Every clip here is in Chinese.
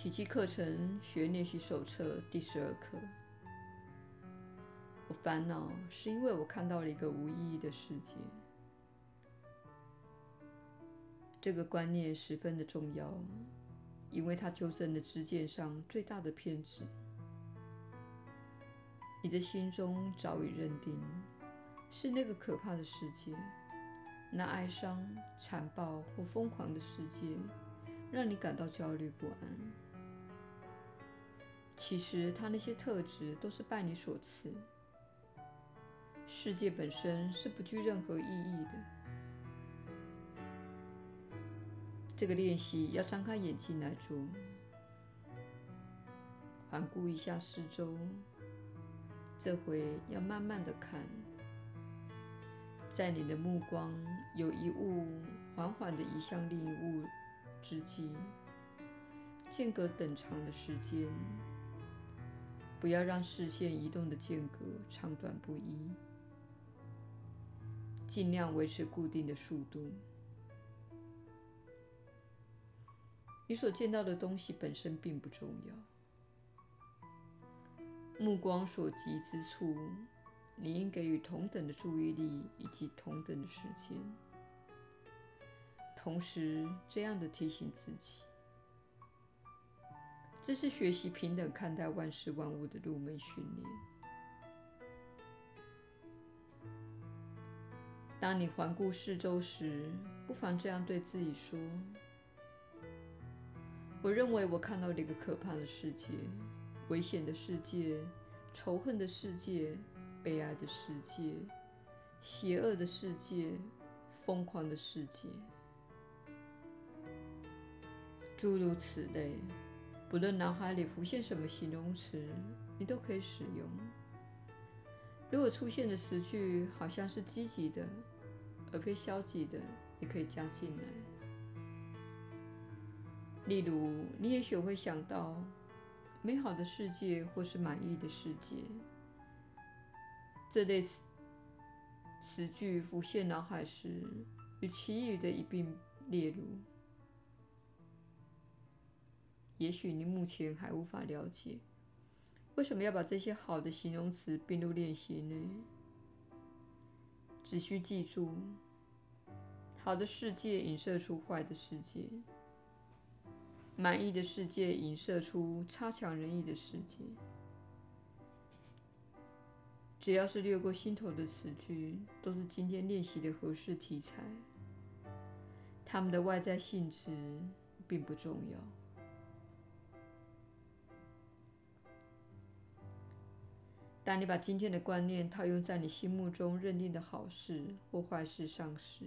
奇迹课程学练习手册第十二课。我烦恼是因为我看到了一个无意义的世界。这个观念十分的重要，因为它纠正了知见上最大的偏执。你的心中早已认定，是那个可怕的世界，那哀伤、残暴或疯狂的世界，让你感到焦虑不安。其实，它那些特质都是拜你所赐。世界本身是不具任何意义的。这个练习要张开眼睛来做，环顾一下四周。这回要慢慢的看，在你的目光有一物缓缓的移向另一物之际，间隔等长的时间，不要让视线移动的间隔长短不一，尽量维持固定的速度。你所见到的东西本身并不重要，目光所及之处，你应给予同等的注意力以及同等的时间。同时，这样的提醒自己，这是学习平等看待万事万物的入门训练。当你环顾四周时，不妨这样对自己说。我认为我看到了一个可怕的世界，危险的世界，仇恨的世界，悲哀的世界，邪恶的世界，疯狂的世界，诸如此类。不论脑海里浮现什么形容词，你都可以使用。如果出现的词句好像是积极的，而非消极的，也可以加进来。例如，你也许会想到“美好的世界”或是“满意的世界”这类词词句浮现脑海时，与其余的一并列入。也许你目前还无法了解，为什么要把这些好的形容词并入练习呢？只需记住，好的世界影射出坏的世界。满意的世界影射出差强人意的世界。只要是掠过心头的词句，都是今天练习的合适题材。它们的外在性质并不重要。当你把今天的观念套用在你心目中认定的好事或坏事上时，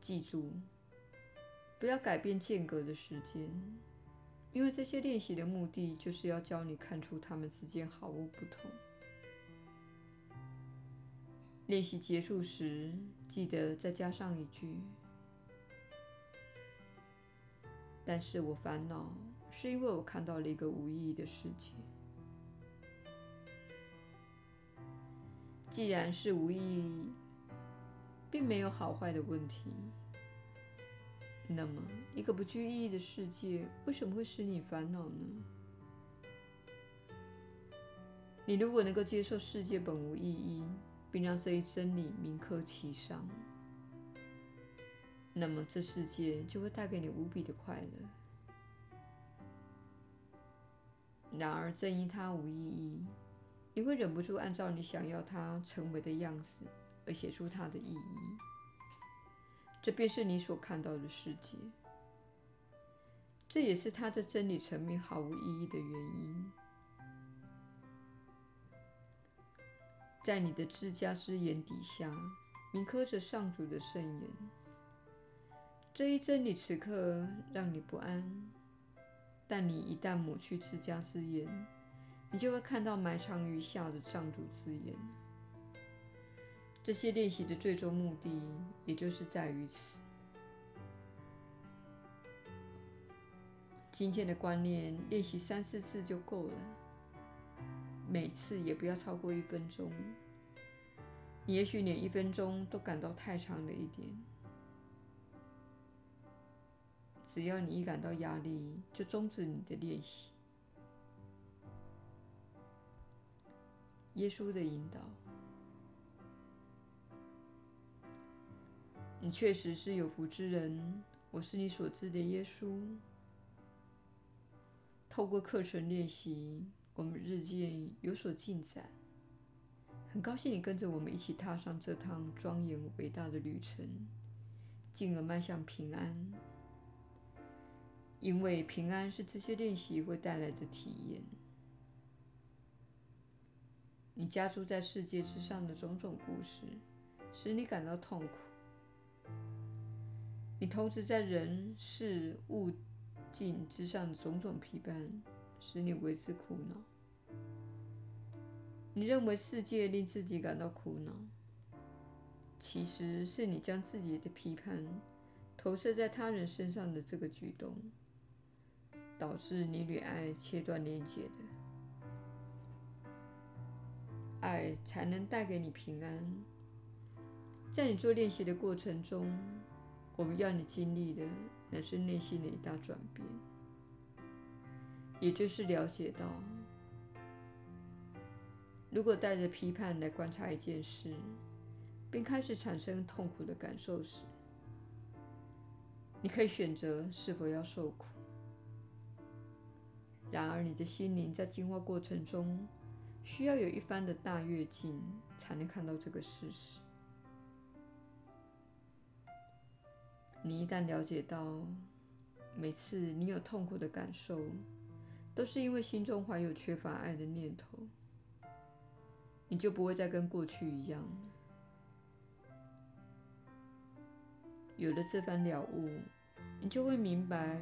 记住。不要改变间隔的时间，因为这些练习的目的就是要教你看出它们之间毫无不同。练习结束时，记得再加上一句：“但是我烦恼，是因为我看到了一个无意义的世界。”既然是无意义，并没有好坏的问题。那么，一个不具意义的世界为什么会使你烦恼呢？你如果能够接受世界本无意义，并让这一真理铭刻其上，那么这世界就会带给你无比的快乐。然而，正因它无意义，你会忍不住按照你想要它成为的样子而写出它的意义。这便是你所看到的世界，这也是它在真理层面毫无意义的原因。在你的自家之眼底下，铭刻着上主的圣言。这一真理此刻让你不安，但你一旦抹去自家之眼，你就会看到埋藏于下的上主之眼。这些练习的最终目的，也就是在于此。今天的观念练习三四次就够了，每次也不要超过一分钟。你也许连一分钟都感到太长了一点。只要你一感到压力，就终止你的练习。耶稣的引导，你确实是有福之人。我是你所知的耶稣。透过课程练习，我们日渐有所进展。很高兴你跟着我们一起踏上这趟庄严伟大的旅程，进而迈向平安。因为平安是这些练习会带来的体验。你加诸在世界之上的种种故事，使你感到痛苦；你投掷在人事物境之上的种种批判，使你为之苦恼。你认为世界令自己感到苦恼，其实是你将自己的批判投射在他人身上的这个举动，导致你与爱切断连接的。爱才能带给你平安。在你做练习的过程中，我们要你经历的乃是内心的一大转变，也就是了解到，如果带着批判来观察一件事，并开始产生痛苦的感受时，你可以选择是否要受苦。然而，你的心灵在进化过程中，需要有一番的大跃进，才能看到这个事实。你一旦了解到，每次你有痛苦的感受，都是因为心中怀有缺乏爱的念头，你就不会再跟过去一样。有了这番了悟，你就会明白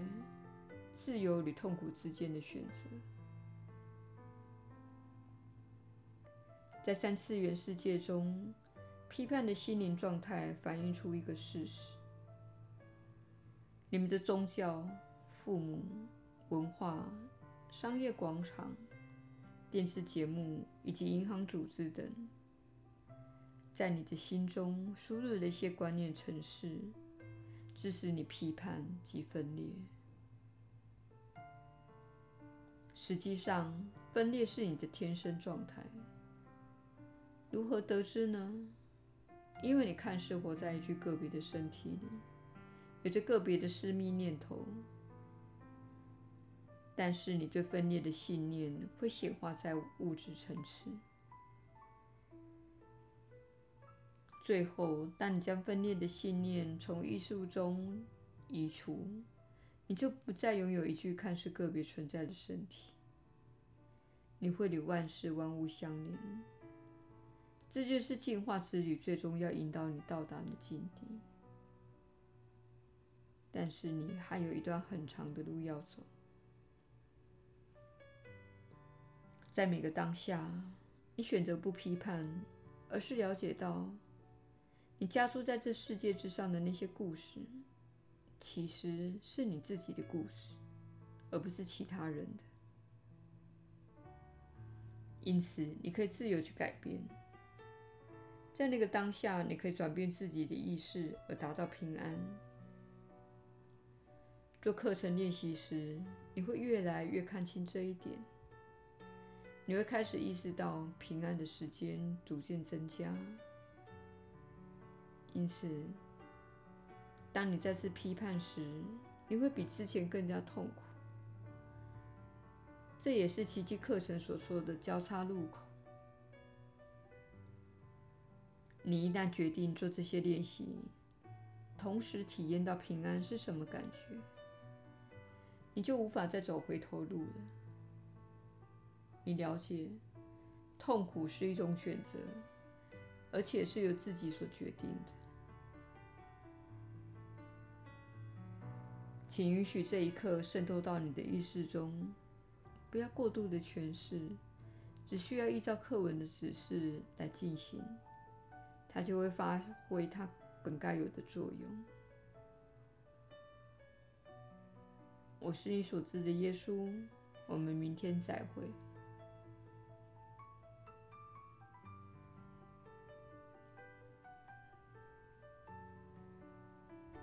自由与痛苦之间的选择。在三次元世界中，批判的心灵状态反映出一个事实：你们的宗教、父母、文化、商业广场、电视节目以及银行组织等，在你的心中输入了一些观念程式，致使你批判及分裂。实际上，分裂是你的天生状态。如何得知呢？因为你看似活在一具个别的身体里，有着个别的私密念头，但是你对分裂的信念会显化在物质层次。最后，当你将分裂的信念从意识中移除，你就不再拥有一具看似个别存在的身体，你会与万事万物相连。这就是进化之旅最终要引导你到达的境地，但是你还有一段很长的路要走。在每个当下，你选择不批判，而是了解到，你加诸在这世界之上的那些故事，其实是你自己的故事，而不是其他人的。因此，你可以自由去改变。在那个当下，你可以转变自己的意识，而达到平安。做课程练习时，你会越来越看清这一点。你会开始意识到平安的时间逐渐增加。因此，当你再次批判时，你会比之前更加痛苦。这也是奇迹课程所说的交叉路口。你一旦决定做这些练习，同时体验到平安是什么感觉，你就无法再走回头路了。你了解，痛苦是一种选择，而且是由自己所决定的。请允许这一刻渗透到你的意识中，不要过度的诠释，只需要依照课文的指示来进行。它就会发挥它本该有的作用。我是你所知的耶稣，我们明天再会。